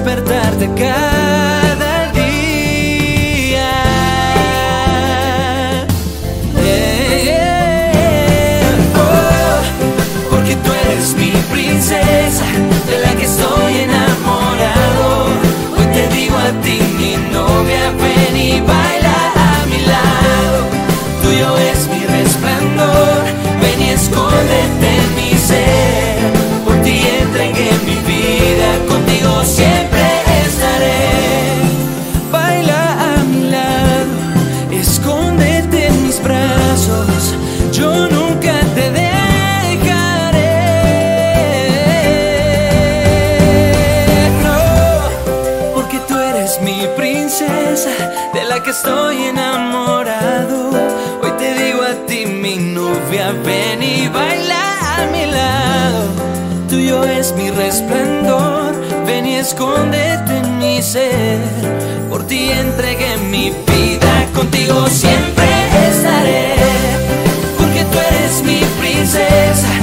despertar de cada día. Porque tú eres mi princesa, de la que estoy enamorado. Hoy te digo a ti mi nombre. ven y baila a mi lado. Tuyo es mi resplandor, ven y escóndete en mi ser. Por ti entregué mi vida, contigo siempre estaré, porque tú eres mi princesa.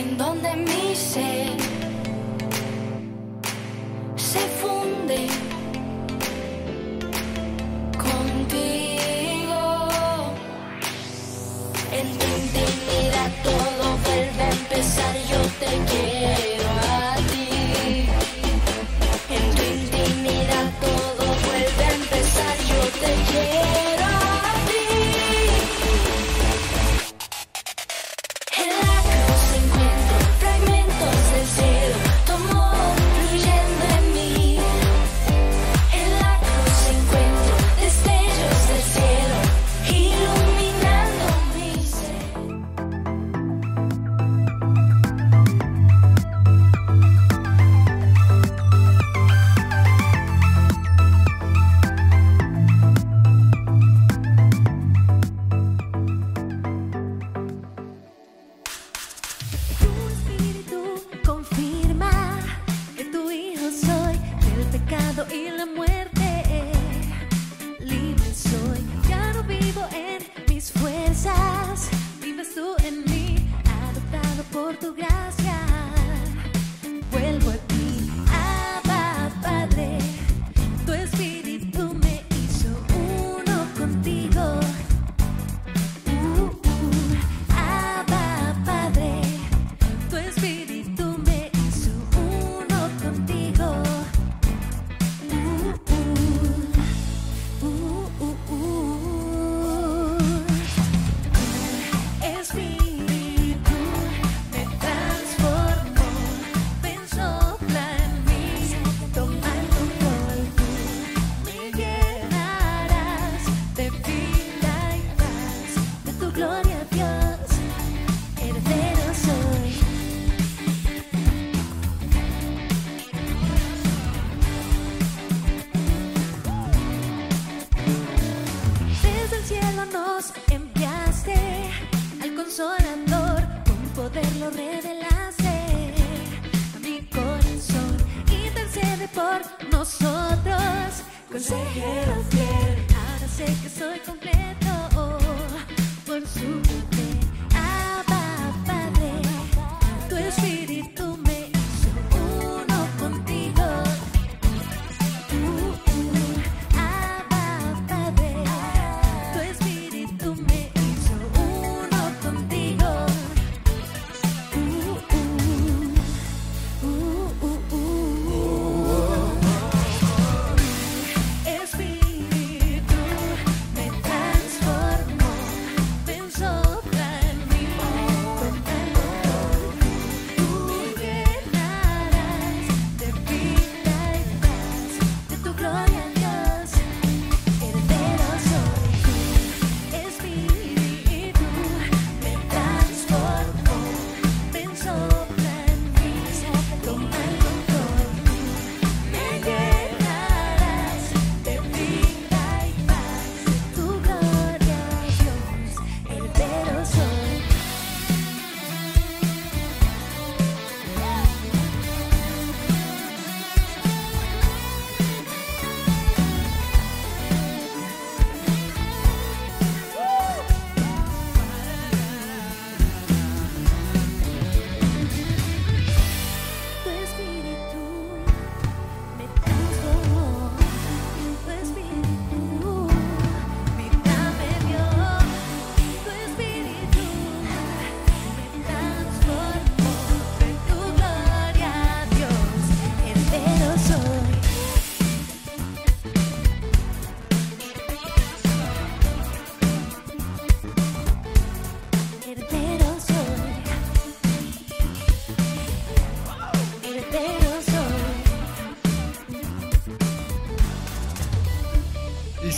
en donde mi ser se fue. Consolador, con poder lo revelaste a mi corazón. Intercede por nosotros, consejero fiel. Ahora sé que soy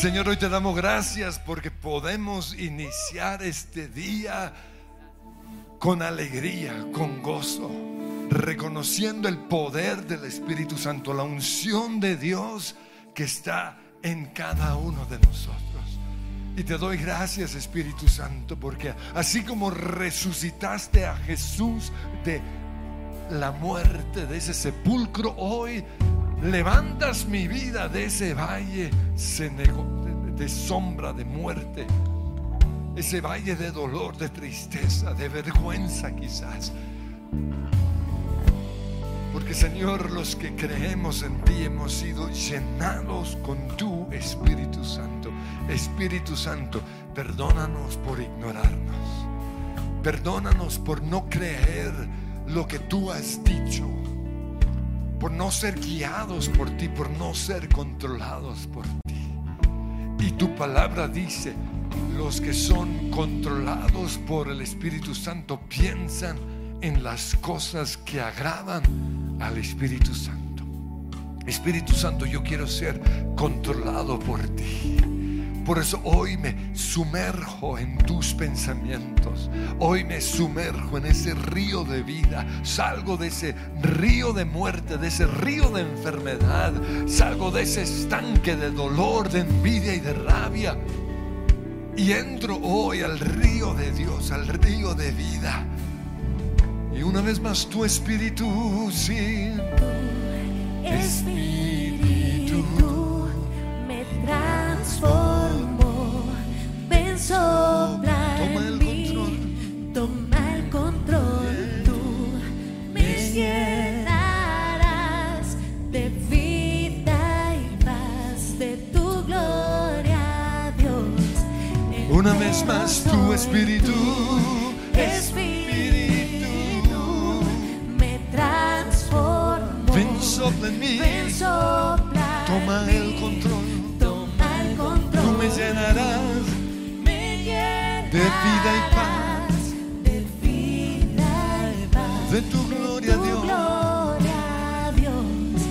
Señor, hoy te damos gracias porque podemos iniciar este día con alegría, con gozo, reconociendo el poder del Espíritu Santo, la unción de Dios que está en cada uno de nosotros. Y te doy gracias, Espíritu Santo, porque así como resucitaste a Jesús de la muerte, de ese sepulcro, hoy levantas mi vida de ese valle de sombra, de muerte, ese valle de dolor, de tristeza, de vergüenza quizás. Porque Señor, los que creemos en ti hemos sido llenados con tu Espíritu Santo. Espíritu Santo, perdónanos por ignorarnos. Perdónanos por no creer lo que tú has dicho. Por no ser guiados por ti, por no ser controlados por ti. Y tu palabra dice, los que son controlados por el Espíritu Santo piensan en las cosas que agradan al Espíritu Santo. Espíritu Santo, yo quiero ser controlado por ti. Por eso hoy me sumerjo en tus pensamientos. Hoy me sumerjo en ese río de vida. Salgo de ese río de muerte, de ese río de enfermedad. Salgo de ese estanque de dolor, de envidia y de rabia. Y entro hoy al río de Dios, al río de vida. Y una vez más tu espíritu, sí. Espíritu me transformó, ven sopla Toma el mí, toma el control, tú me llenarás de vida y paz, de tu gloria, Dios. Una vez más tu. Espíritu tu gloria, tu Dios. gloria, Dios.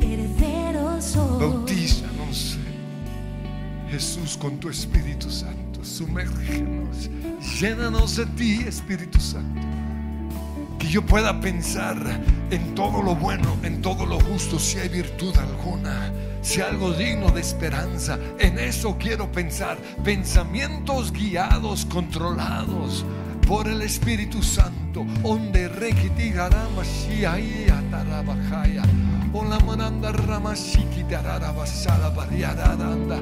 Heredero soy. Bautízanos, Jesús, con tu Espíritu Santo. Sumérgenos, llénanos de ti, Espíritu Santo. Que yo pueda pensar en todo lo bueno, en todo lo justo, si hay virtud alguna, si algo digno de esperanza. En eso quiero pensar. Pensamientos guiados, controlados por el Espíritu Santo. Onde rekitigara Mashiach atarabajaya. Ola mananda ramashiki dararabasala bariaranda.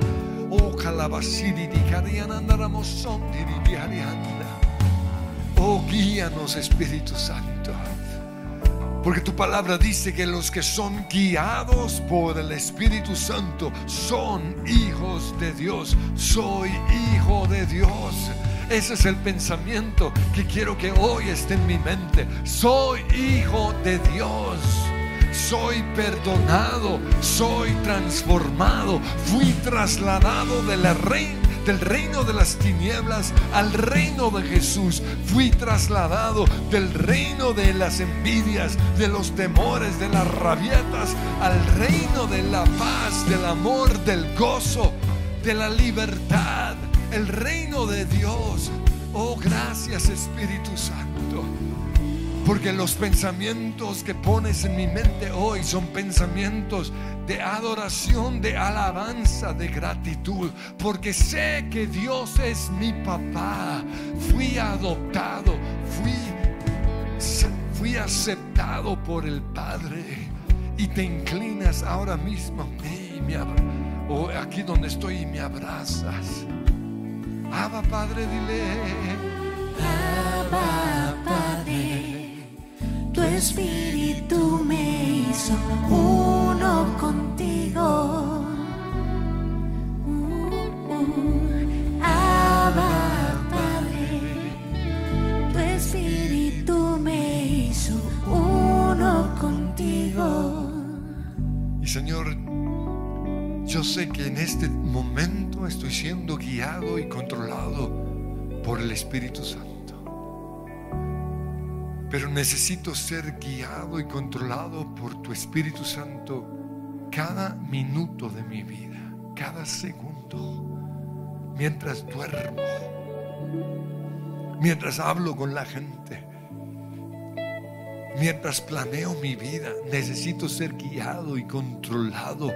O calabasidi di cariananda ramosondi di diarianda. Oh, guíanos Espíritu Santo. Porque tu palabra dice que los que son guiados por el Espíritu Santo son hijos de Dios. Soy hijo de Dios. Ese es el pensamiento que quiero que hoy esté en mi mente. Soy hijo de Dios. Soy perdonado, soy transformado, fui trasladado del reino de las tinieblas al reino de Jesús. Fui trasladado del reino de las envidias, de los temores, de las rabietas, al reino de la paz, del amor, del gozo, de la libertad, el reino de Dios. Oh, gracias Espíritu Santo. Porque los pensamientos que pones en mi mente hoy son pensamientos de adoración, de alabanza, de gratitud. Porque sé que Dios es mi papá. Fui adoptado, fui, fui aceptado por el Padre. Y te inclinas ahora mismo a mí y me o aquí donde estoy y me abrazas. Abba Padre, dile. Abba Padre tu espíritu me hizo uno contigo. Uh, uh, Abba, Padre, tu espíritu me hizo uno contigo. Y Señor, yo sé que en este momento estoy siendo guiado y controlado por el Espíritu Santo. Pero necesito ser guiado y controlado por tu Espíritu Santo cada minuto de mi vida, cada segundo, mientras duermo, mientras hablo con la gente, mientras planeo mi vida. Necesito ser guiado y controlado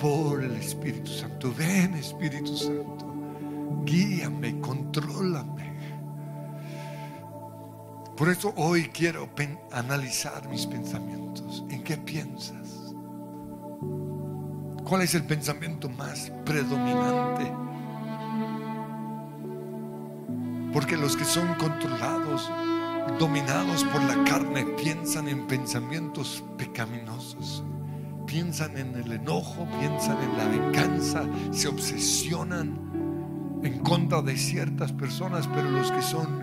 por el Espíritu Santo. Ven Espíritu Santo, guíame, contrólame. Por eso hoy quiero analizar mis pensamientos. ¿En qué piensas? ¿Cuál es el pensamiento más predominante? Porque los que son controlados, dominados por la carne, piensan en pensamientos pecaminosos. Piensan en el enojo, piensan en la venganza, se obsesionan en contra de ciertas personas, pero los que son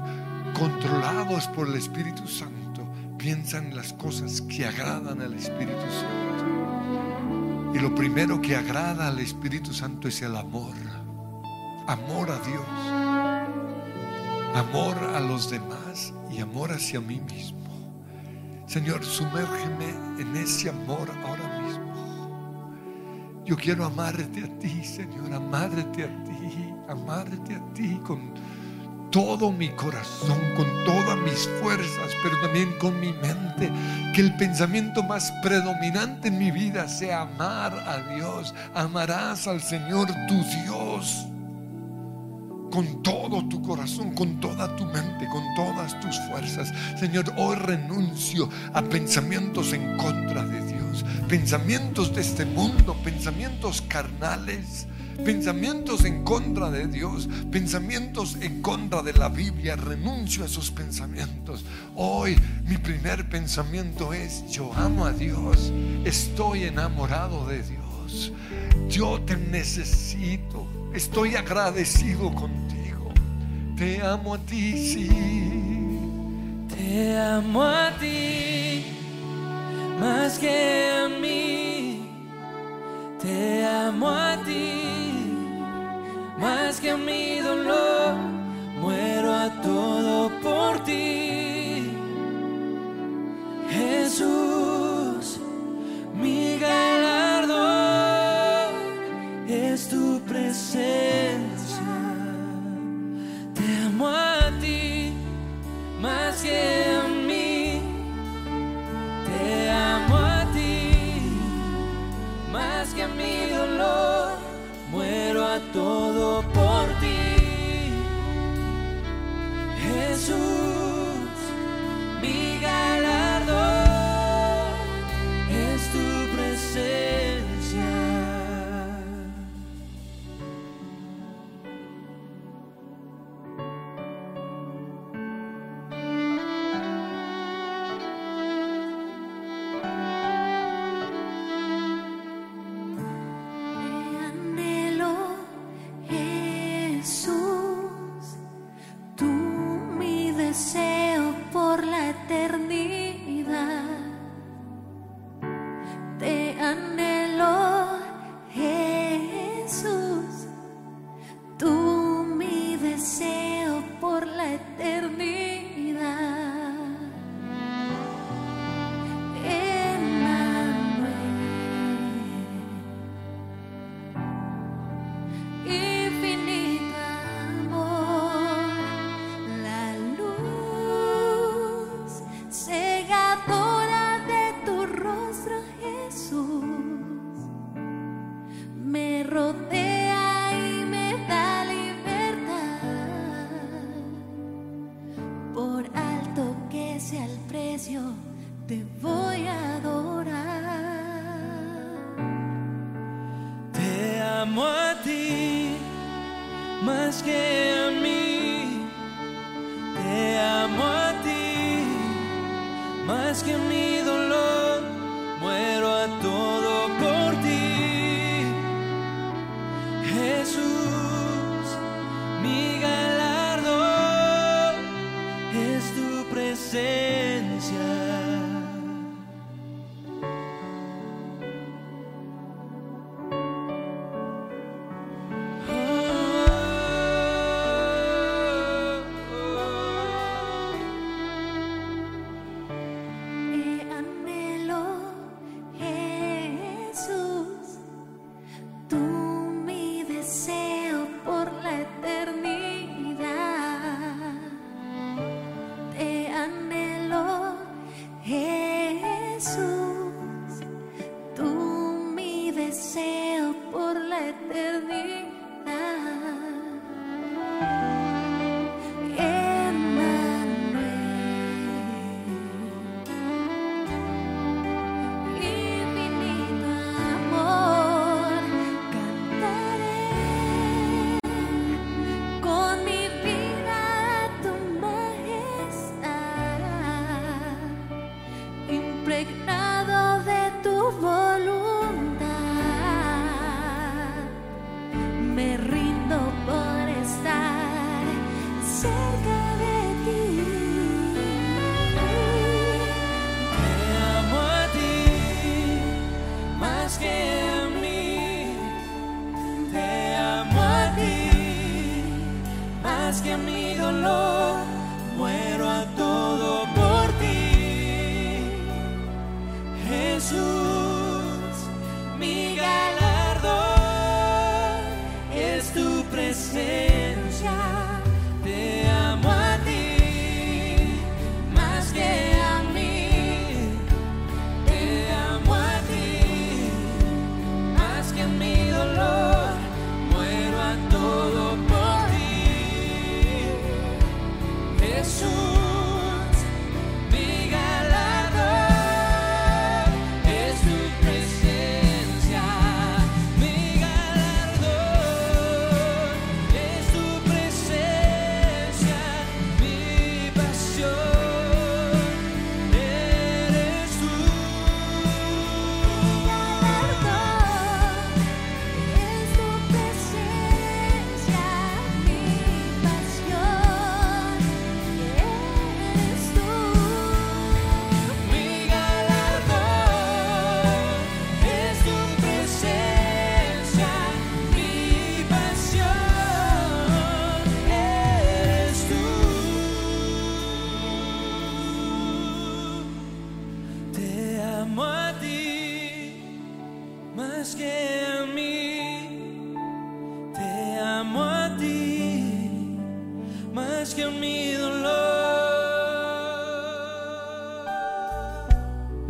controlados por el Espíritu Santo, piensan en las cosas que agradan al Espíritu Santo. Y lo primero que agrada al Espíritu Santo es el amor. Amor a Dios. Amor a los demás y amor hacia mí mismo. Señor, sumérgeme en ese amor ahora mismo. Yo quiero amarte a ti, Señor, amarte a ti, amarte a ti con todo mi corazón, con todas mis fuerzas, pero también con mi mente. Que el pensamiento más predominante en mi vida sea amar a Dios. Amarás al Señor tu Dios con todo tu corazón, con toda tu mente, con todas tus fuerzas. Señor, hoy renuncio a pensamientos en contra de Dios, pensamientos de este mundo, pensamientos carnales pensamientos en contra de Dios, pensamientos en contra de la Biblia. Renuncio a esos pensamientos. Hoy mi primer pensamiento es, yo amo a Dios, estoy enamorado de Dios, yo te necesito, estoy agradecido contigo, te amo a ti, sí. Te amo a ti más que a mí. Te amo a ti más que a mi dolor, muero a todo por ti. Jesús, mi galardón es tu presencia. Amo a ti más que a mí. Te amo a ti más que a mi dolor muero a todo por ti, Jesús. Deseo por la eternidad.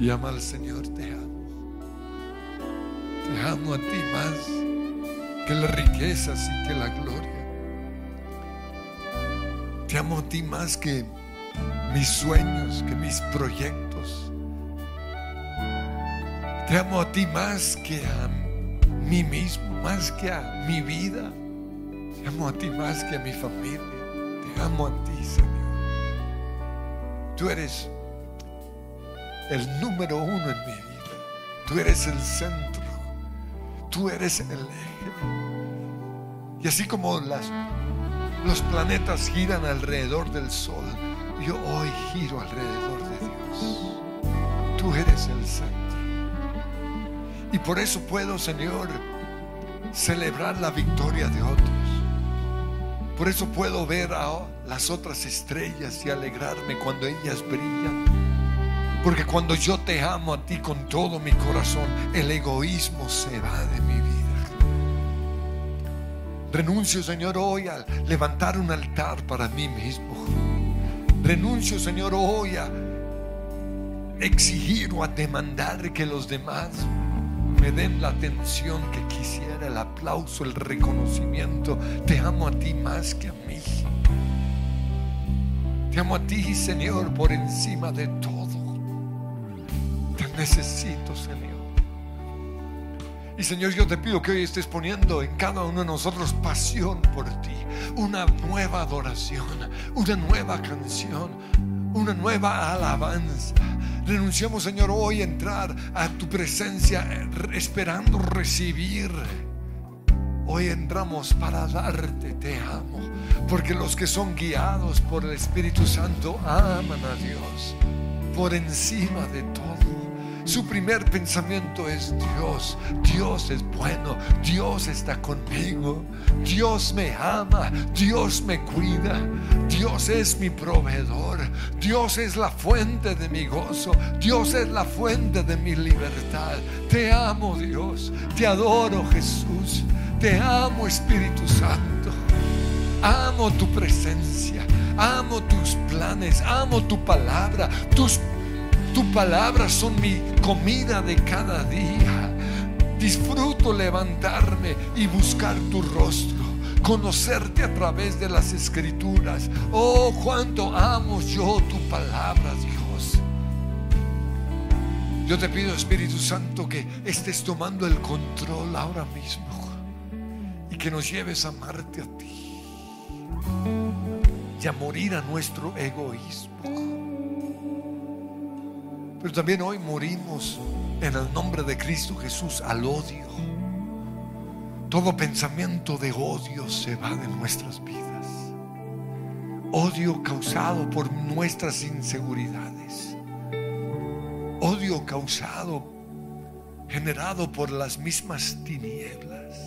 Y ama al Señor, te amo. Te amo a ti más que las riquezas y que la gloria. Te amo a ti más que mis sueños, que mis proyectos. Te amo a ti más que a mí mismo, más que a mi vida. Te amo a ti más que a mi familia. Te amo a ti, Señor. Tú eres el número uno en mi vida. Tú eres el centro. Tú eres el eje. Y así como las, los planetas giran alrededor del sol, yo hoy giro alrededor de Dios. Tú eres el centro. Y por eso puedo, Señor, celebrar la victoria de otros. Por eso puedo ver a las otras estrellas y alegrarme cuando ellas brillan. Porque cuando yo te amo a ti con todo mi corazón, el egoísmo se va de mi vida. Renuncio, Señor, hoy a levantar un altar para mí mismo. Renuncio, Señor, hoy a exigir o a demandar que los demás me den la atención que quisiera, el aplauso, el reconocimiento. Te amo a ti más que a mí. Te amo a ti, Señor, por encima de todo. Necesito, Señor. Y Señor, yo te pido que hoy estés poniendo en cada uno de nosotros pasión por ti, una nueva adoración, una nueva canción, una nueva alabanza. Renunciamos, Señor, hoy a entrar a tu presencia esperando recibir. Hoy entramos para darte, te amo, porque los que son guiados por el Espíritu Santo aman a Dios por encima de todo. Su primer pensamiento es Dios. Dios es bueno. Dios está conmigo. Dios me ama. Dios me cuida. Dios es mi proveedor. Dios es la fuente de mi gozo. Dios es la fuente de mi libertad. Te amo Dios. Te adoro Jesús. Te amo Espíritu Santo. Amo tu presencia. Amo tus planes. Amo tu palabra. Tus tu palabra son mi comida de cada día. Disfruto levantarme y buscar tu rostro, conocerte a través de las escrituras. Oh, cuánto amo yo tu palabra, Dios. Yo te pido, Espíritu Santo, que estés tomando el control ahora mismo y que nos lleves a amarte a ti y a morir a nuestro egoísmo. Pero también hoy morimos en el nombre de Cristo Jesús al odio. Todo pensamiento de odio se va de nuestras vidas. Odio causado por nuestras inseguridades. Odio causado, generado por las mismas tinieblas.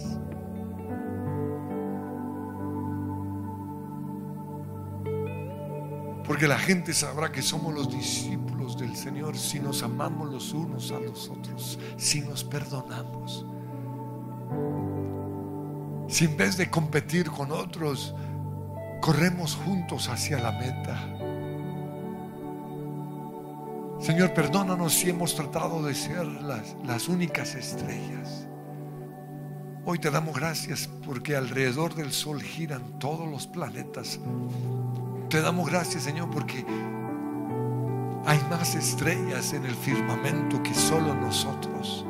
Porque la gente sabrá que somos los discípulos del Señor si nos amamos los unos a los otros, si nos perdonamos. Si en vez de competir con otros, corremos juntos hacia la meta. Señor, perdónanos si hemos tratado de ser las, las únicas estrellas. Hoy te damos gracias porque alrededor del sol giran todos los planetas te damos gracias, Señor, porque hay más estrellas en el firmamento que solo nosotros.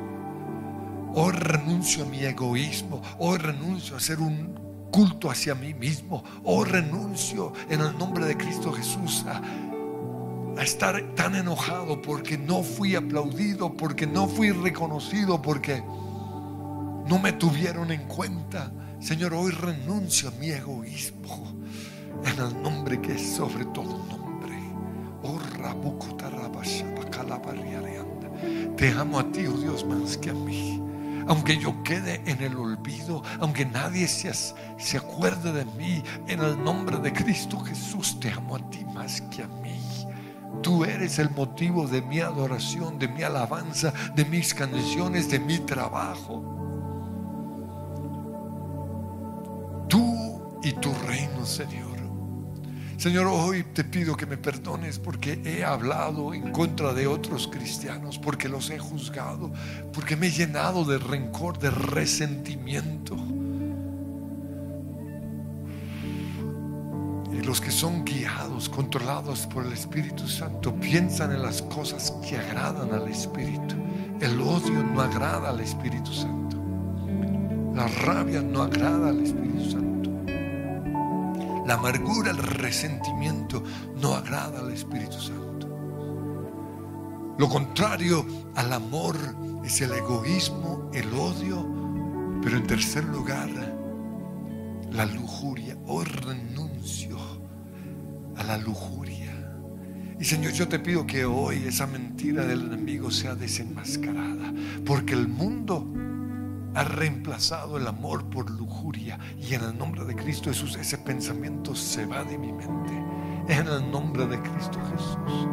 Hoy renuncio a mi egoísmo. Hoy renuncio a hacer un culto hacia mí mismo. Hoy renuncio en el nombre de Cristo Jesús a, a estar tan enojado porque no fui aplaudido, porque no fui reconocido, porque no me tuvieron en cuenta. Señor, hoy renuncio a mi egoísmo en el nombre que es sobre todo nombre. Oh, Te amo a ti, oh Dios, más que a mí. Aunque yo quede en el olvido, aunque nadie se, se acuerde de mí, en el nombre de Cristo Jesús, te amo a ti más que a mí. Tú eres el motivo de mi adoración, de mi alabanza, de mis canciones, de mi trabajo. Tú y tu reino, Señor. Señor, hoy te pido que me perdones porque he hablado en contra de otros cristianos, porque los he juzgado, porque me he llenado de rencor, de resentimiento. Y los que son guiados, controlados por el Espíritu Santo, piensan en las cosas que agradan al Espíritu. El odio no agrada al Espíritu Santo. La rabia no agrada al Espíritu Santo. La amargura, el resentimiento no agrada al Espíritu Santo. Lo contrario al amor es el egoísmo, el odio, pero en tercer lugar, la lujuria. Hoy renuncio a la lujuria. Y Señor, yo te pido que hoy esa mentira del enemigo sea desenmascarada, porque el mundo ha reemplazado el amor por lujuria. Y en el nombre de Cristo Jesús ese pensamiento se va de mi mente. En el nombre de Cristo Jesús.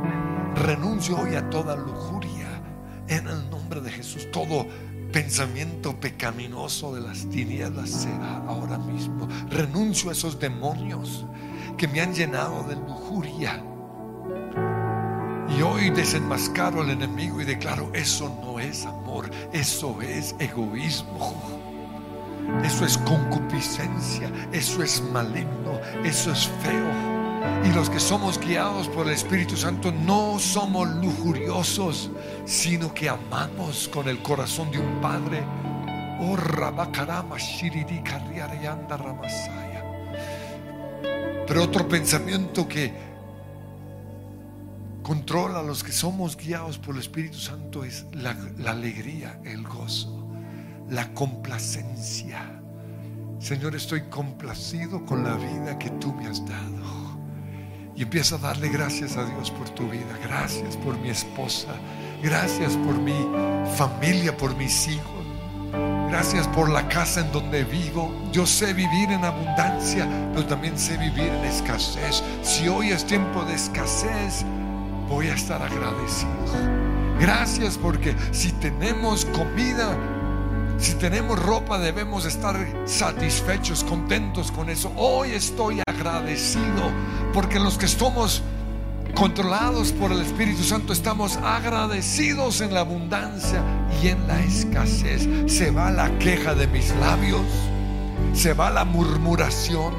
Renuncio hoy a toda lujuria. En el nombre de Jesús. Todo pensamiento pecaminoso de las tinieblas será ahora mismo. Renuncio a esos demonios que me han llenado de lujuria y hoy desenmascaro al enemigo y declaro, eso no es amor, eso es egoísmo. Eso es concupiscencia, eso es maligno, eso es feo. Y los que somos guiados por el Espíritu Santo no somos lujuriosos, sino que amamos con el corazón de un padre. Oh. Pero otro pensamiento que controla a los que somos guiados por el Espíritu Santo es la, la alegría, el gozo, la complacencia. Señor, estoy complacido con la vida que tú me has dado. Y empieza a darle gracias a Dios por tu vida. Gracias por mi esposa. Gracias por mi familia, por mis hijos. Gracias por la casa en donde vivo. Yo sé vivir en abundancia, pero también sé vivir en escasez. Si hoy es tiempo de escasez, voy a estar agradecido. Gracias porque si tenemos comida, si tenemos ropa, debemos estar satisfechos, contentos con eso. Hoy estoy agradecido porque los que estamos controlados por el Espíritu Santo estamos agradecidos en la abundancia y en la escasez. Se va la queja de mis labios, se va la murmuración,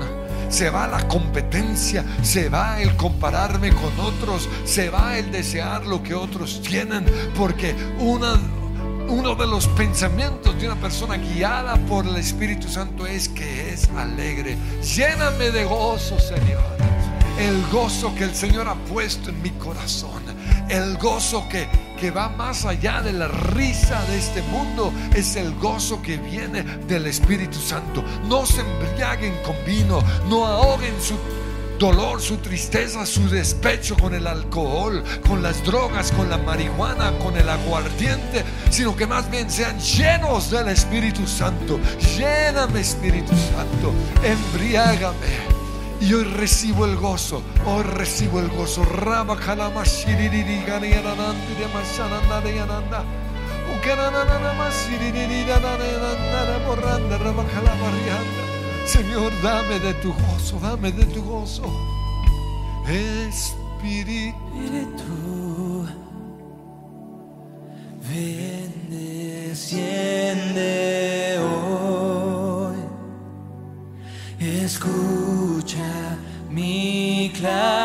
se va la competencia, se va el compararme con otros, se va el desear lo que otros tienen, porque uno de los pensamientos de una persona guiada por el Espíritu Santo es que es alegre. Lléname de gozo, Señor. El gozo que el Señor ha puesto en mi corazón. El gozo que, que va más allá de la risa de este mundo. Es el gozo que viene del Espíritu Santo. No se embriaguen con vino. No ahoguen su dolor, su tristeza, su despecho con el alcohol, con las drogas, con la marihuana, con el aguardiente, sino que más bien sean llenos del Espíritu Santo. Lléname, Espíritu Santo, embriágame. Y hoy recibo el gozo, hoy recibo el gozo. Rama kalama shiririri gani yananandi de yananda. Ukananana masiriri yananana borranda rama kalama rianda. Señor, dame de tu gozo, dame de tu gozo. Espíritu. Ven, desciende hoy. Escucha mi clamor.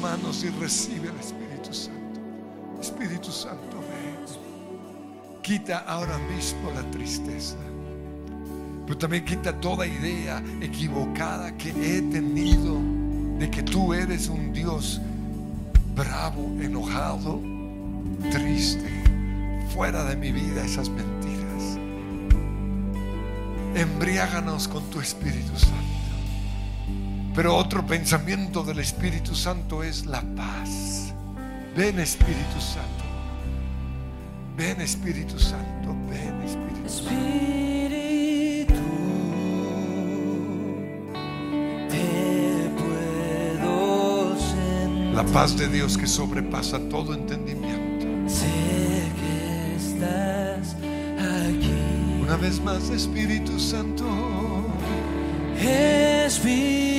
Manos y recibe el Espíritu Santo. Espíritu Santo, ven. Quita ahora mismo la tristeza. Pero también quita toda idea equivocada que he tenido de que tú eres un Dios bravo, enojado, triste. Fuera de mi vida esas mentiras. Embriáganos con tu Espíritu Santo. Pero otro pensamiento del Espíritu Santo es la paz. Ven Espíritu Santo. Ven Espíritu Santo. Ven Espíritu Santo. Espíritu, te puedo sentir. La paz de Dios que sobrepasa todo entendimiento. Sé que estás aquí. Una vez más, Espíritu Santo. Espíritu,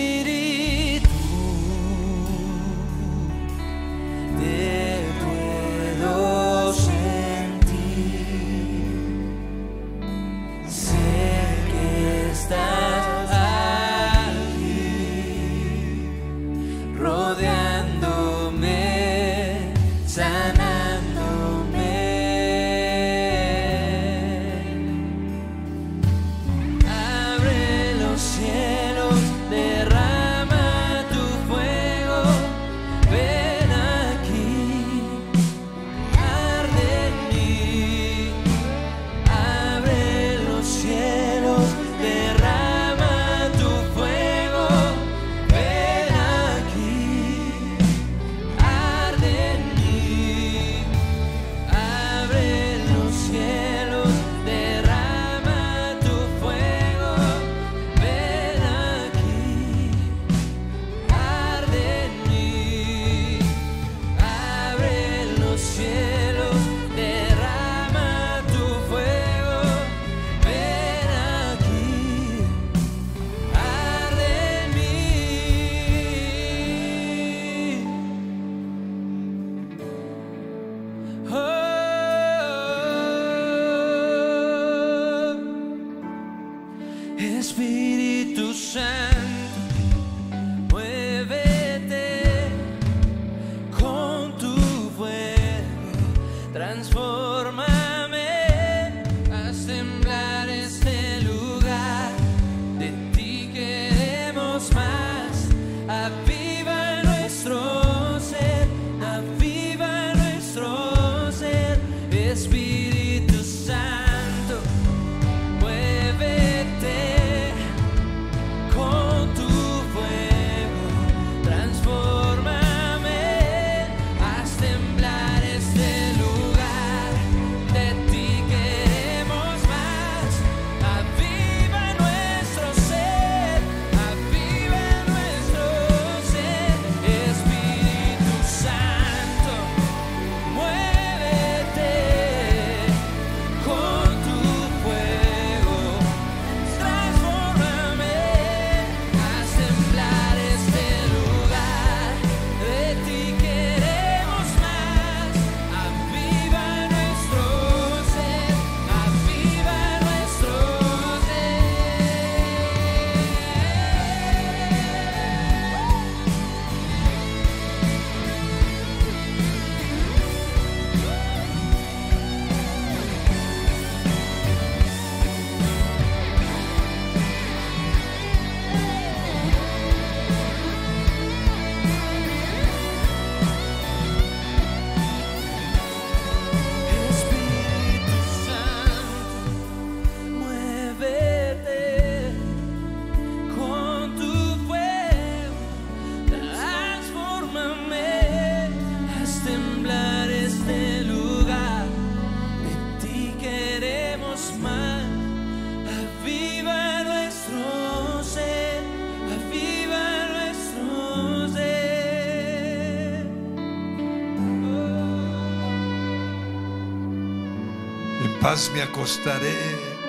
paz me acostaré,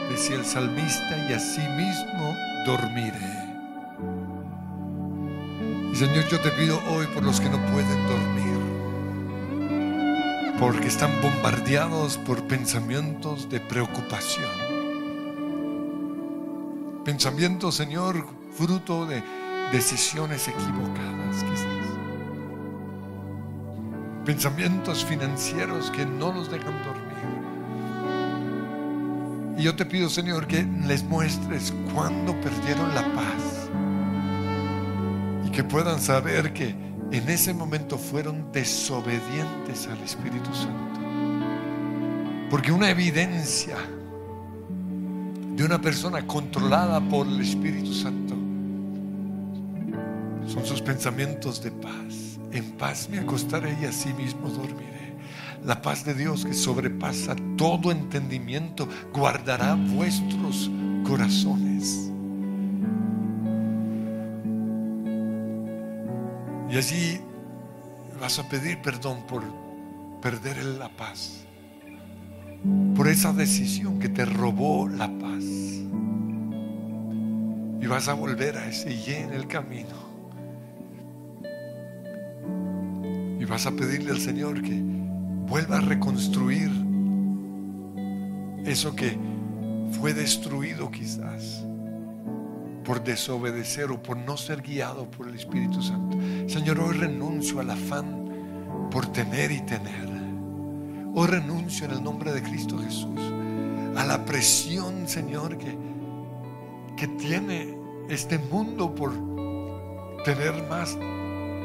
decía el salmista, y asimismo dormiré. Y Señor, yo te pido hoy por los que no pueden dormir, porque están bombardeados por pensamientos de preocupación. Pensamientos, Señor, fruto de decisiones equivocadas, quizás. Pensamientos financieros que no los dejan dormir. Y yo te pido, Señor, que les muestres cuándo perdieron la paz. Y que puedan saber que en ese momento fueron desobedientes al Espíritu Santo. Porque una evidencia de una persona controlada por el Espíritu Santo son sus pensamientos de paz. En paz me acostaré y así mismo dormiré. La paz de Dios que sobrepasa todo entendimiento guardará vuestros corazones. Y allí vas a pedir perdón por perder la paz, por esa decisión que te robó la paz. Y vas a volver a ese y en el camino. Y vas a pedirle al Señor que vuelva a reconstruir eso que fue destruido quizás por desobedecer o por no ser guiado por el Espíritu Santo. Señor, hoy renuncio al afán por tener y tener. Hoy renuncio en el nombre de Cristo Jesús a la presión, Señor, que, que tiene este mundo por tener más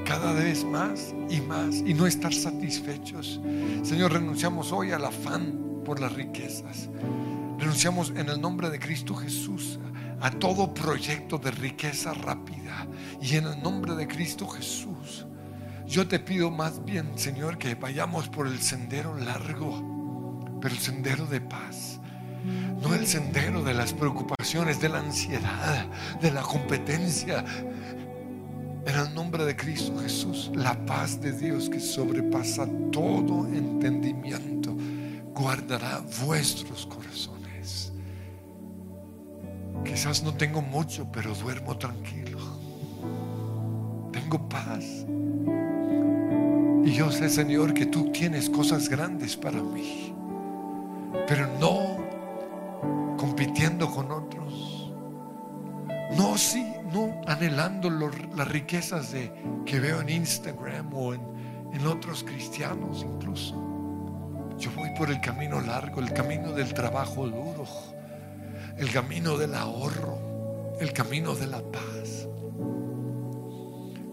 cada vez más y más y no estar satisfechos. Señor, renunciamos hoy al afán por las riquezas. Renunciamos en el nombre de Cristo Jesús a todo proyecto de riqueza rápida. Y en el nombre de Cristo Jesús, yo te pido más bien, Señor, que vayamos por el sendero largo, pero el sendero de paz. No el sendero de las preocupaciones, de la ansiedad, de la competencia, en el nombre de Cristo Jesús, la paz de Dios que sobrepasa todo entendimiento, guardará vuestros corazones. Quizás no tengo mucho, pero duermo tranquilo. Tengo paz. Y yo sé, Señor, que tú tienes cosas grandes para mí, pero no compitiendo con otros, No, sí, no anhelando las riquezas de, que veo en Instagram o en, en otros cristianos incluso. Yo voy por el camino largo, el camino del trabajo duro, el camino del ahorro, el camino de la paz,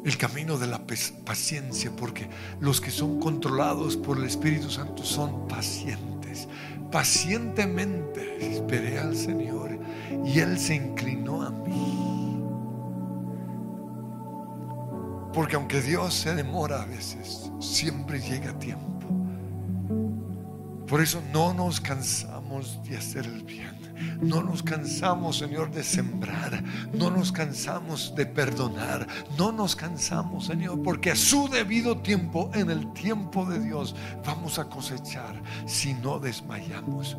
el camino de la paciencia, porque los que son controlados por el Espíritu Santo son pacientes. Pacientemente esperé al Señor y Él se inclinó a mí. Porque aunque Dios se demora a veces, siempre llega a tiempo. Por eso no nos cansamos de hacer el bien. No nos cansamos, Señor, de sembrar. No nos cansamos de perdonar. No nos cansamos, Señor, porque a su debido tiempo, en el tiempo de Dios, vamos a cosechar si no desmayamos.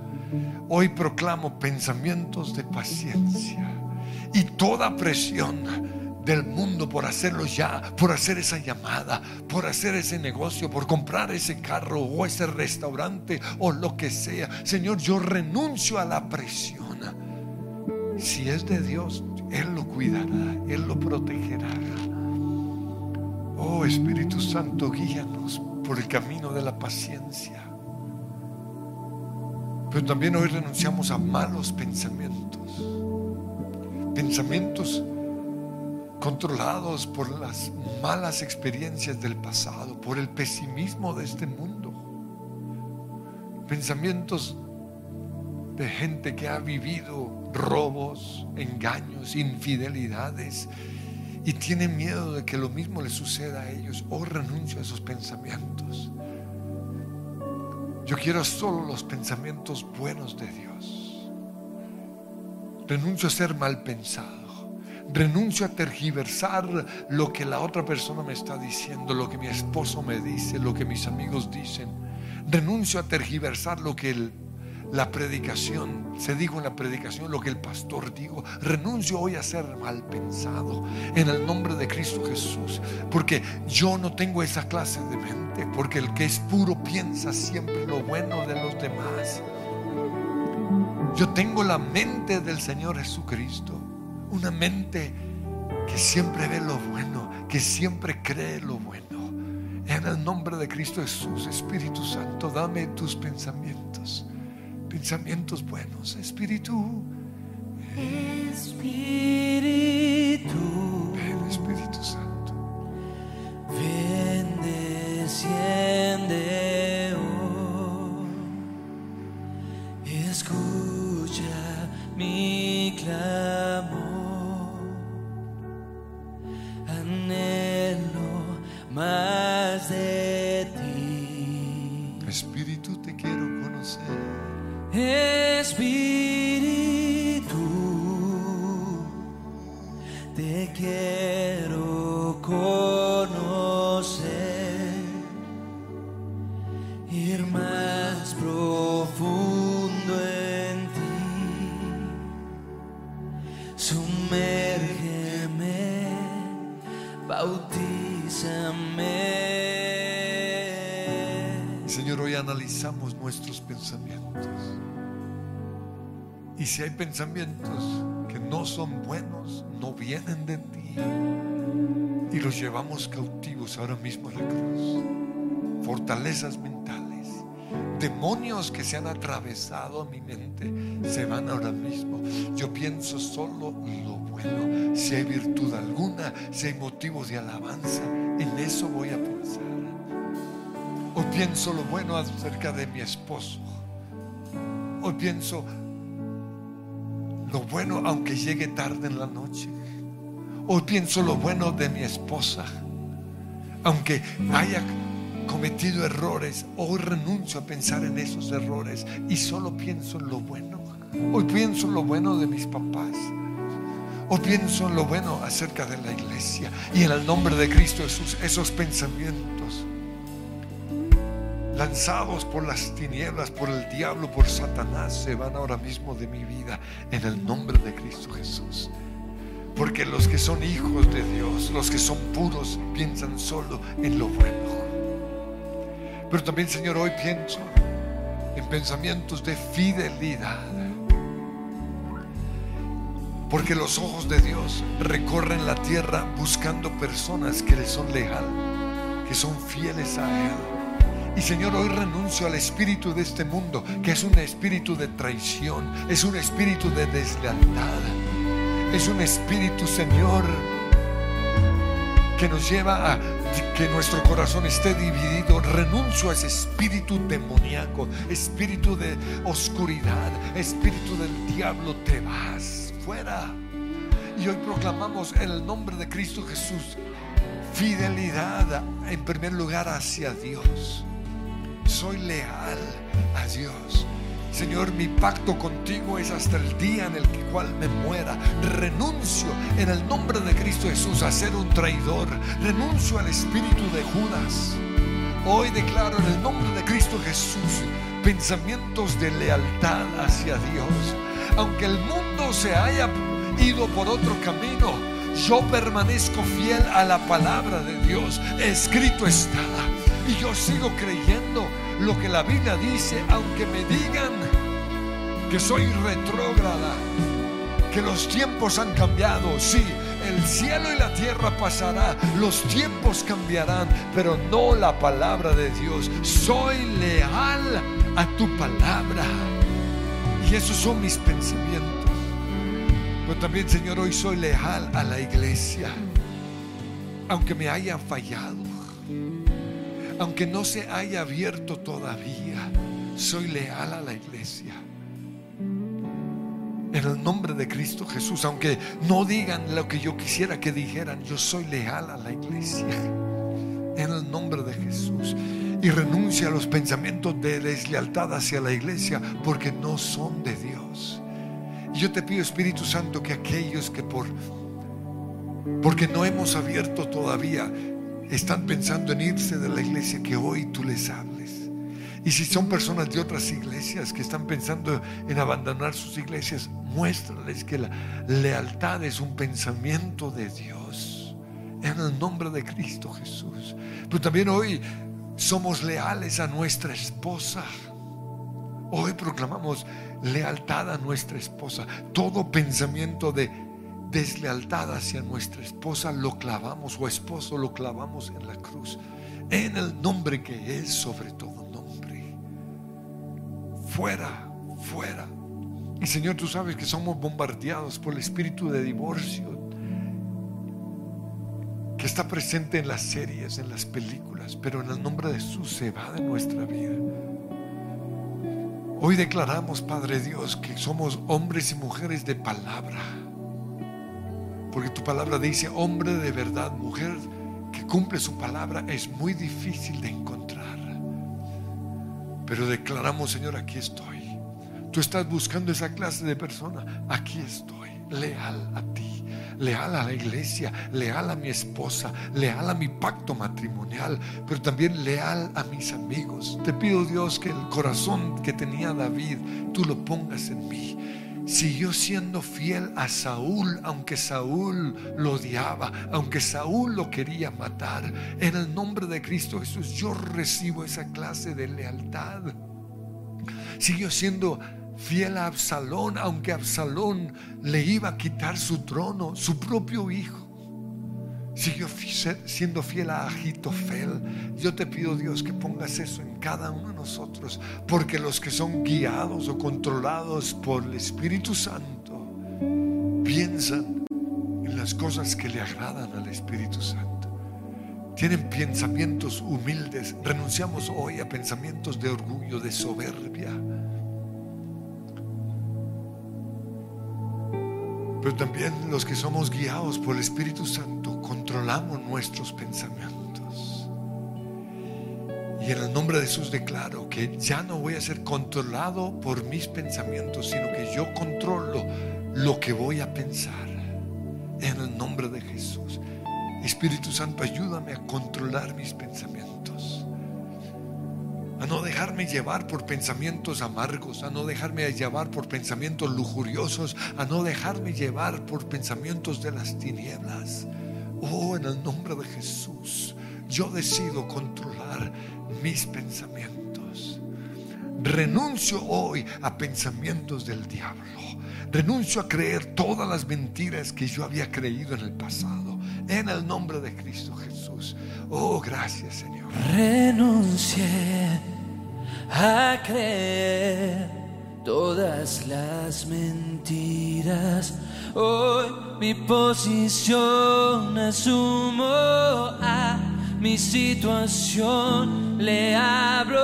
Hoy proclamo pensamientos de paciencia y toda presión del mundo por hacerlo ya, por hacer esa llamada, por hacer ese negocio, por comprar ese carro o ese restaurante o lo que sea. Señor, yo renuncio a la presión. Si es de Dios, Él lo cuidará, Él lo protegerá. Oh Espíritu Santo, guíanos por el camino de la paciencia. Pero también hoy renunciamos a malos pensamientos. Pensamientos controlados por las malas experiencias del pasado, por el pesimismo de este mundo. Pensamientos de gente que ha vivido robos, engaños, infidelidades y tiene miedo de que lo mismo le suceda a ellos. Oh, renuncio a esos pensamientos. Yo quiero solo los pensamientos buenos de Dios. Renuncio a ser mal pensado. Renuncio a tergiversar lo que la otra persona me está diciendo, lo que mi esposo me dice, lo que mis amigos dicen. Renuncio a tergiversar lo que la predicación, se dijo en la predicación, lo que el pastor dijo. Renuncio hoy a ser mal pensado en el nombre de Cristo Jesús, porque yo no tengo esa clase de mente, porque el que es puro piensa siempre lo bueno de los demás. Yo tengo la mente del Señor Jesucristo, una mente que siempre ve lo bueno, que siempre cree lo bueno. En el nombre de Cristo Jesús, Espíritu Santo, dame tus pensamientos, pensamientos buenos, Espíritu. Espíritu, Ven, Espíritu Santo. ven, desciende hoy. Escucha mi clamor. Pensamientos. Y si hay pensamientos que no son buenos, no vienen de ti, y los llevamos cautivos ahora mismo a la cruz. Fortalezas mentales, demonios que se han atravesado a mi mente, se van ahora mismo. Yo pienso solo lo bueno. Si hay virtud alguna, si hay motivos de alabanza, en eso voy a pensar. Pienso lo bueno acerca de mi esposo. Hoy pienso lo bueno aunque llegue tarde en la noche. Hoy pienso lo bueno de mi esposa. Aunque haya cometido errores, hoy renuncio a pensar en esos errores y solo pienso en lo bueno. Hoy pienso en lo bueno de mis papás. Hoy pienso en lo bueno acerca de la iglesia. Y en el nombre de Cristo Jesús, esos pensamientos lanzados por las tinieblas, por el diablo, por Satanás, se van ahora mismo de mi vida en el nombre de Cristo Jesús. Porque los que son hijos de Dios, los que son puros, piensan solo en lo bueno. Pero también, Señor, hoy pienso en pensamientos de fidelidad. Porque los ojos de Dios recorren la tierra buscando personas que le son leal, que son fieles a Él. Y Señor, hoy renuncio al espíritu de este mundo, que es un espíritu de traición, es un espíritu de deslealtad, es un espíritu, Señor, que nos lleva a que nuestro corazón esté dividido. Renuncio a ese espíritu demoníaco, espíritu de oscuridad, espíritu del diablo. Te vas fuera. Y hoy proclamamos en el nombre de Cristo Jesús fidelidad en primer lugar hacia Dios. Soy leal a Dios. Señor, mi pacto contigo es hasta el día en el cual me muera. Renuncio en el nombre de Cristo Jesús a ser un traidor. Renuncio al espíritu de Judas. Hoy declaro en el nombre de Cristo Jesús pensamientos de lealtad hacia Dios. Aunque el mundo se haya ido por otro camino, yo permanezco fiel a la palabra de Dios. Escrito está. Y yo sigo creyendo lo que la Biblia dice, aunque me digan que soy retrógrada, que los tiempos han cambiado, sí, el cielo y la tierra pasará, los tiempos cambiarán, pero no la palabra de Dios. Soy leal a tu palabra. Y esos son mis pensamientos. Pero también, Señor, hoy soy leal a la iglesia, aunque me haya fallado aunque no se haya abierto todavía, soy leal a la iglesia. En el nombre de Cristo Jesús, aunque no digan lo que yo quisiera que dijeran, yo soy leal a la iglesia. En el nombre de Jesús. Y renuncia a los pensamientos de deslealtad hacia la iglesia porque no son de Dios. Y yo te pido, Espíritu Santo, que aquellos que por porque no hemos abierto todavía están pensando en irse de la iglesia, que hoy tú les hables. Y si son personas de otras iglesias que están pensando en abandonar sus iglesias, muéstrales que la lealtad es un pensamiento de Dios. En el nombre de Cristo Jesús. Pero también hoy somos leales a nuestra esposa. Hoy proclamamos lealtad a nuestra esposa. Todo pensamiento de deslealtad hacia nuestra esposa, lo clavamos o esposo, lo clavamos en la cruz. En el nombre que es sobre todo nombre. Fuera, fuera. Y Señor, tú sabes que somos bombardeados por el espíritu de divorcio que está presente en las series, en las películas, pero en el nombre de Jesús se va de nuestra vida. Hoy declaramos, Padre Dios, que somos hombres y mujeres de palabra porque tu palabra dice, hombre de verdad, mujer que cumple su palabra, es muy difícil de encontrar. Pero declaramos, Señor, aquí estoy. Tú estás buscando esa clase de persona. Aquí estoy, leal a ti, leal a la iglesia, leal a mi esposa, leal a mi pacto matrimonial, pero también leal a mis amigos. Te pido, Dios, que el corazón que tenía David, tú lo pongas en mí siguió siendo fiel a Saúl, aunque Saúl lo odiaba, aunque Saúl lo quería matar. En el nombre de Cristo Jesús yo recibo esa clase de lealtad. Siguió siendo fiel a Absalón, aunque Absalón le iba a quitar su trono, su propio hijo siguió siendo fiel a Agitofel. Yo te pido, Dios, que pongas eso en cada uno de nosotros, porque los que son guiados o controlados por el Espíritu Santo piensan en las cosas que le agradan al Espíritu Santo. Tienen pensamientos humildes. Renunciamos hoy a pensamientos de orgullo, de soberbia. Pero también los que somos guiados por el Espíritu Santo controlamos nuestros pensamientos. Y en el nombre de Jesús declaro que ya no voy a ser controlado por mis pensamientos, sino que yo controlo lo que voy a pensar. En el nombre de Jesús. Espíritu Santo, ayúdame a controlar mis pensamientos a no dejarme llevar por pensamientos amargos, a no dejarme llevar por pensamientos lujuriosos, a no dejarme llevar por pensamientos de las tinieblas. Oh, en el nombre de Jesús, yo decido controlar mis pensamientos. Renuncio hoy a pensamientos del diablo. Renuncio a creer todas las mentiras que yo había creído en el pasado. En el nombre de Cristo Jesús. Oh, gracias Señor. Renuncié a creer todas las mentiras. Hoy mi posición asumo a mi situación. Le hablo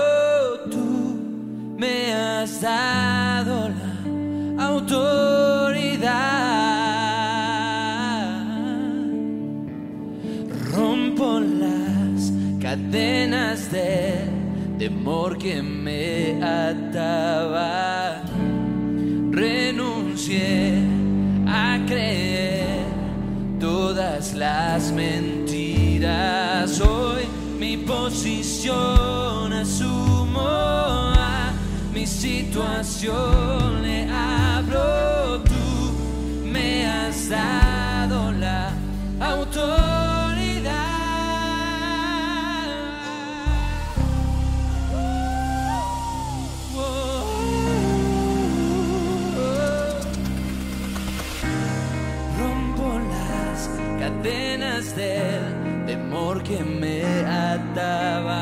tú, me has dado la autoridad. Rompo las cadenas del temor que me ataba. Renuncié a creer las mentiras. Hoy mi posición asumo a mi situación. Le hablo, tú me has dado cadenas del temor que me ataba.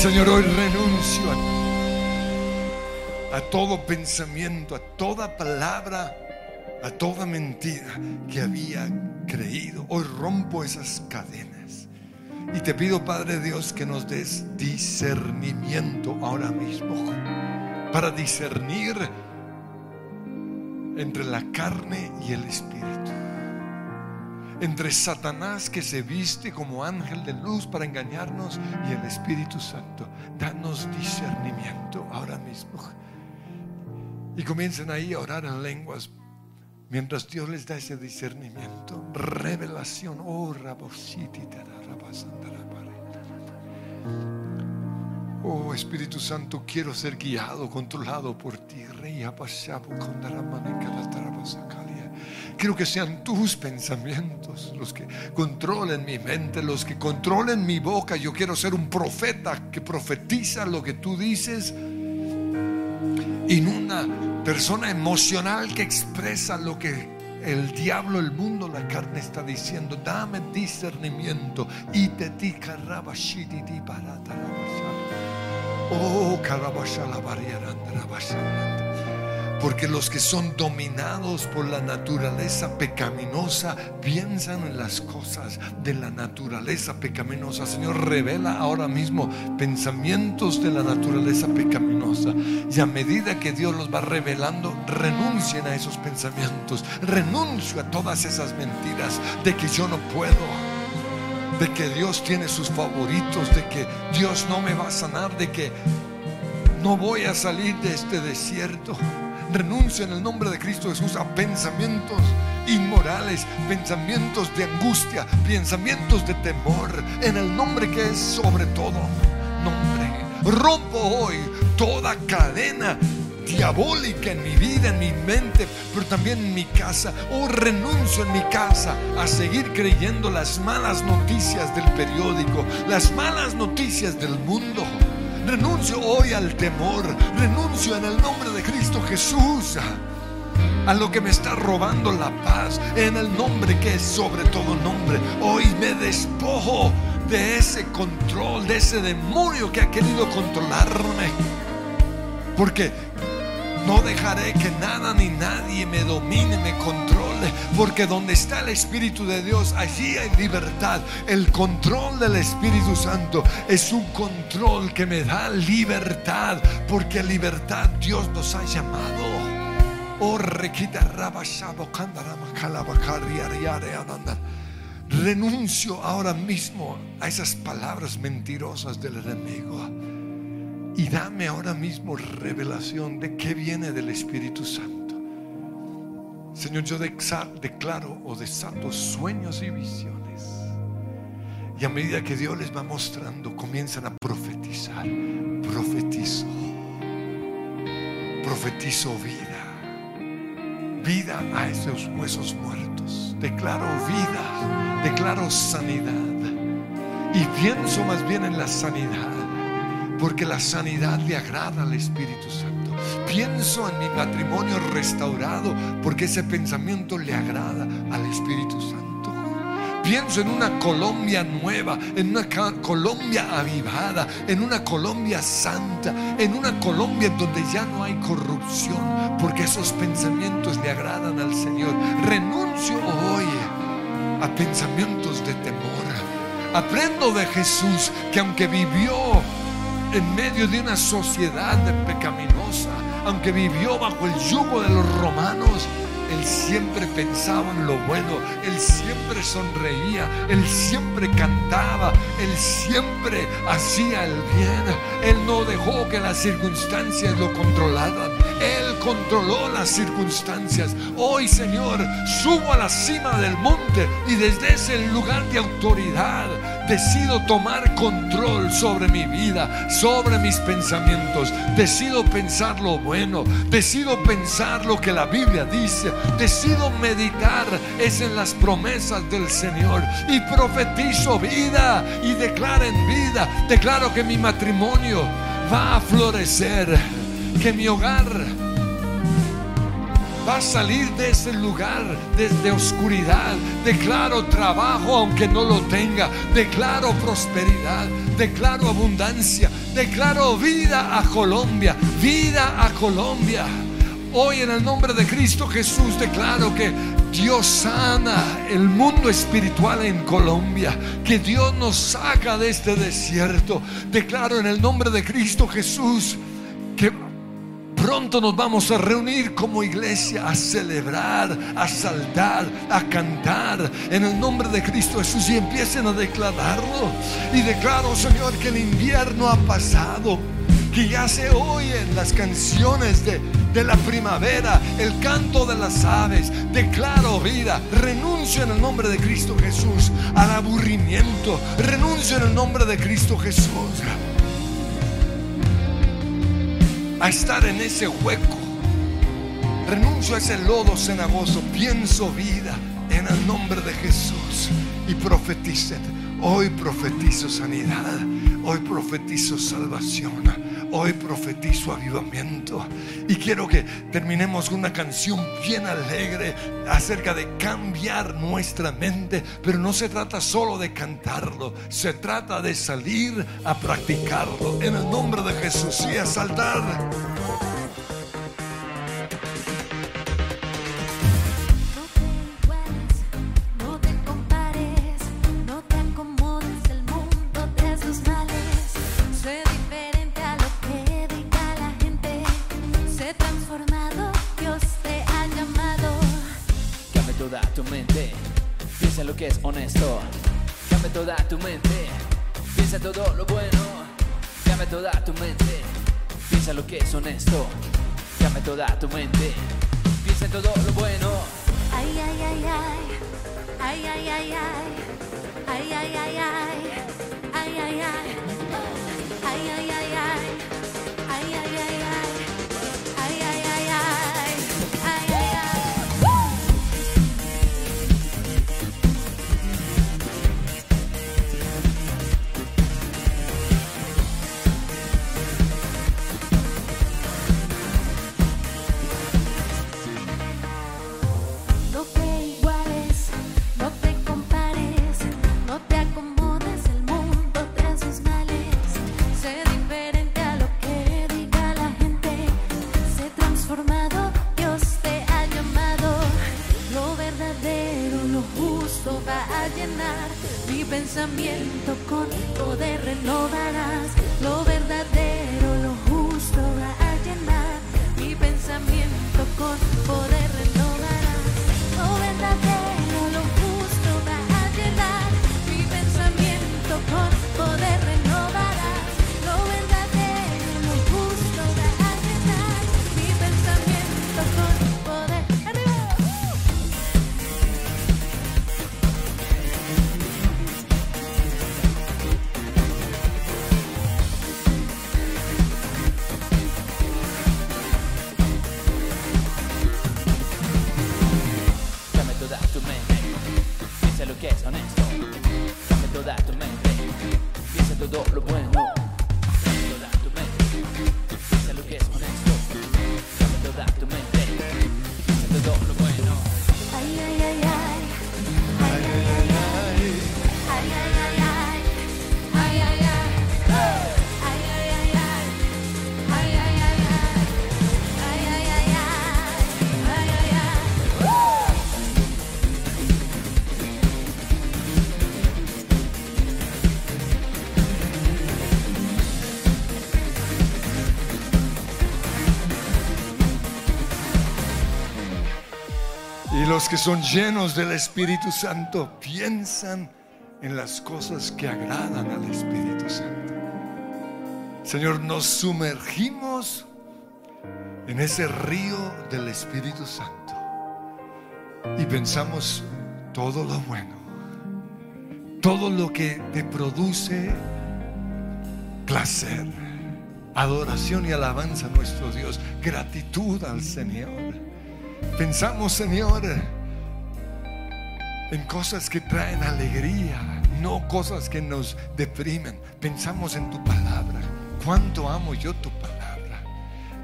Señor, hoy renuncio a, a todo pensamiento, a toda palabra, a toda mentira que había creído. Hoy rompo esas cadenas. Y te pido, Padre Dios, que nos des discernimiento ahora mismo para discernir entre la carne y el espíritu. Entre Satanás que se viste como ángel de luz para engañarnos y el Espíritu Santo. Danos discernimiento ahora mismo. Y comiencen ahí a orar en lenguas mientras Dios les da ese discernimiento. Revelación. Oh, Oh Espíritu Santo, quiero ser guiado, controlado por ti. Rey Quiero que sean tus pensamientos los que controlen mi mente, los que controlen mi boca. Yo quiero ser un profeta que profetiza lo que tú dices. Y una persona emocional que expresa lo que el diablo, el mundo, la carne está diciendo. Dame discernimiento. Y te Oh, porque los que son dominados por la naturaleza pecaminosa piensan en las cosas de la naturaleza pecaminosa. Señor, revela ahora mismo pensamientos de la naturaleza pecaminosa. Y a medida que Dios los va revelando, renuncien a esos pensamientos. Renuncio a todas esas mentiras de que yo no puedo de que Dios tiene sus favoritos, de que Dios no me va a sanar, de que no voy a salir de este desierto. Renuncio en el nombre de Cristo Jesús a pensamientos inmorales, pensamientos de angustia, pensamientos de temor, en el nombre que es sobre todo nombre. Rompo hoy toda cadena diabólica en mi vida, en mi mente, pero también en mi casa. Oh, renuncio en mi casa a seguir creyendo las malas noticias del periódico, las malas noticias del mundo. Renuncio hoy al temor, renuncio en el nombre de Cristo Jesús a lo que me está robando la paz, en el nombre que es sobre todo nombre. Hoy me despojo de ese control, de ese demonio que ha querido controlarme. Porque no dejaré que nada ni nadie me domine, me controle, porque donde está el Espíritu de Dios, allí hay libertad. El control del Espíritu Santo es un control que me da libertad, porque libertad Dios nos ha llamado. Renuncio ahora mismo a esas palabras mentirosas del enemigo. Y dame ahora mismo revelación de qué viene del Espíritu Santo. Señor, yo declaro o desato sueños y visiones. Y a medida que Dios les va mostrando, comienzan a profetizar. Profetizo. Profetizo vida. Vida a esos huesos muertos. Declaro vida. Declaro sanidad. Y pienso más bien en la sanidad porque la sanidad le agrada al Espíritu Santo. Pienso en mi matrimonio restaurado porque ese pensamiento le agrada al Espíritu Santo. Pienso en una Colombia nueva, en una Colombia avivada, en una Colombia santa, en una Colombia donde ya no hay corrupción, porque esos pensamientos le agradan al Señor. Renuncio hoy a pensamientos de temor. Aprendo de Jesús que aunque vivió en medio de una sociedad pecaminosa, aunque vivió bajo el yugo de los romanos, él siempre pensaba en lo bueno, Él siempre sonreía, Él siempre cantaba, Él siempre hacía el bien. Él no dejó que las circunstancias lo controlaran. Él controló las circunstancias. Hoy, Señor, subo a la cima del monte y desde ese lugar de autoridad decido tomar control sobre mi vida, sobre mis pensamientos. Decido pensar lo bueno, decido pensar lo que la Biblia dice, decido meditar. Es en las promesas del Señor. Y profetizo vida y declaro en vida, declaro que mi matrimonio va a florecer, que mi hogar va a salir de ese lugar desde oscuridad. Declaro trabajo aunque no lo tenga. Declaro prosperidad. Declaro abundancia. Declaro vida a Colombia, vida a Colombia. Hoy en el nombre de Cristo Jesús declaro que Dios sana el mundo espiritual en Colombia, que Dios nos saca de este desierto. Declaro en el nombre de Cristo Jesús que pronto nos vamos a reunir como iglesia a celebrar, a saltar, a cantar en el nombre de Cristo Jesús y empiecen a declararlo. Y declaro, Señor, que el invierno ha pasado que ya se oyen las canciones de, de la primavera, el canto de las aves. Declaro vida, renuncio en el nombre de Cristo Jesús al aburrimiento, renuncio en el nombre de Cristo Jesús a estar en ese hueco. Renuncio a ese lodo cenagoso, pienso vida en el nombre de Jesús y profeticen. Hoy profetizo sanidad, hoy profetizo salvación, hoy profetizo avivamiento. Y quiero que terminemos con una canción bien alegre acerca de cambiar nuestra mente. Pero no se trata solo de cantarlo, se trata de salir a practicarlo en el nombre de Jesús y a saltar. Es honesto. Cambia toda tu mente, piensa en todo lo bueno. Cambia toda tu mente, piensa en lo que es honesto. Cambia toda tu mente, piensa en todo lo bueno. Ay, ay, ay, ay, ay, ay, ay, ay, ay, ay, ay, ay, los que son llenos del Espíritu Santo piensan en las cosas que agradan al Espíritu Santo. Señor, nos sumergimos en ese río del Espíritu Santo y pensamos todo lo bueno, todo lo que te produce placer, adoración y alabanza a nuestro Dios, gratitud al Señor. Pensamos, Señor, en cosas que traen alegría, no cosas que nos deprimen. Pensamos en tu palabra. Cuánto amo yo tu palabra.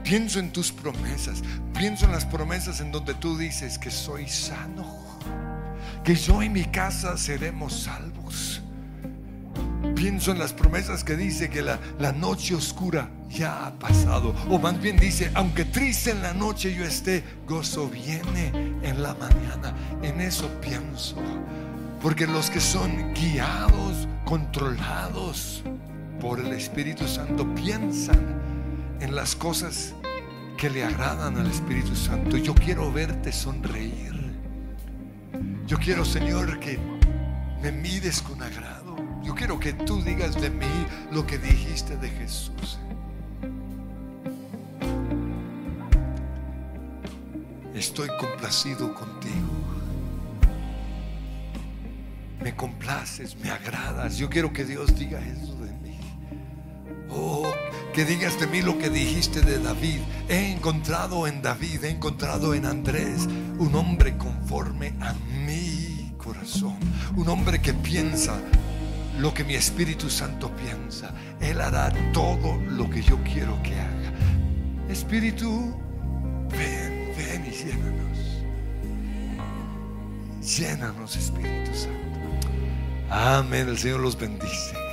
Pienso en tus promesas. Pienso en las promesas en donde tú dices que soy sano, que yo y mi casa seremos salvos. Pienso en las promesas que dice que la, la noche oscura ya ha pasado. O más bien dice, aunque triste en la noche yo esté, gozo viene en la mañana. En eso pienso. Porque los que son guiados, controlados por el Espíritu Santo, piensan en las cosas que le agradan al Espíritu Santo. Yo quiero verte sonreír. Yo quiero, Señor, que me mides con agrado. Yo quiero que tú digas de mí lo que dijiste de Jesús. Estoy complacido contigo. Me complaces, me agradas. Yo quiero que Dios diga eso de mí. Oh, que digas de mí lo que dijiste de David. He encontrado en David, he encontrado en Andrés un hombre conforme a mi corazón. Un hombre que piensa lo que mi Espíritu Santo piensa. Él hará todo lo que yo quiero que haga. Espíritu, ven, ven y llénanos. Llénanos, Espíritu Santo. Amén. El Señor los bendice.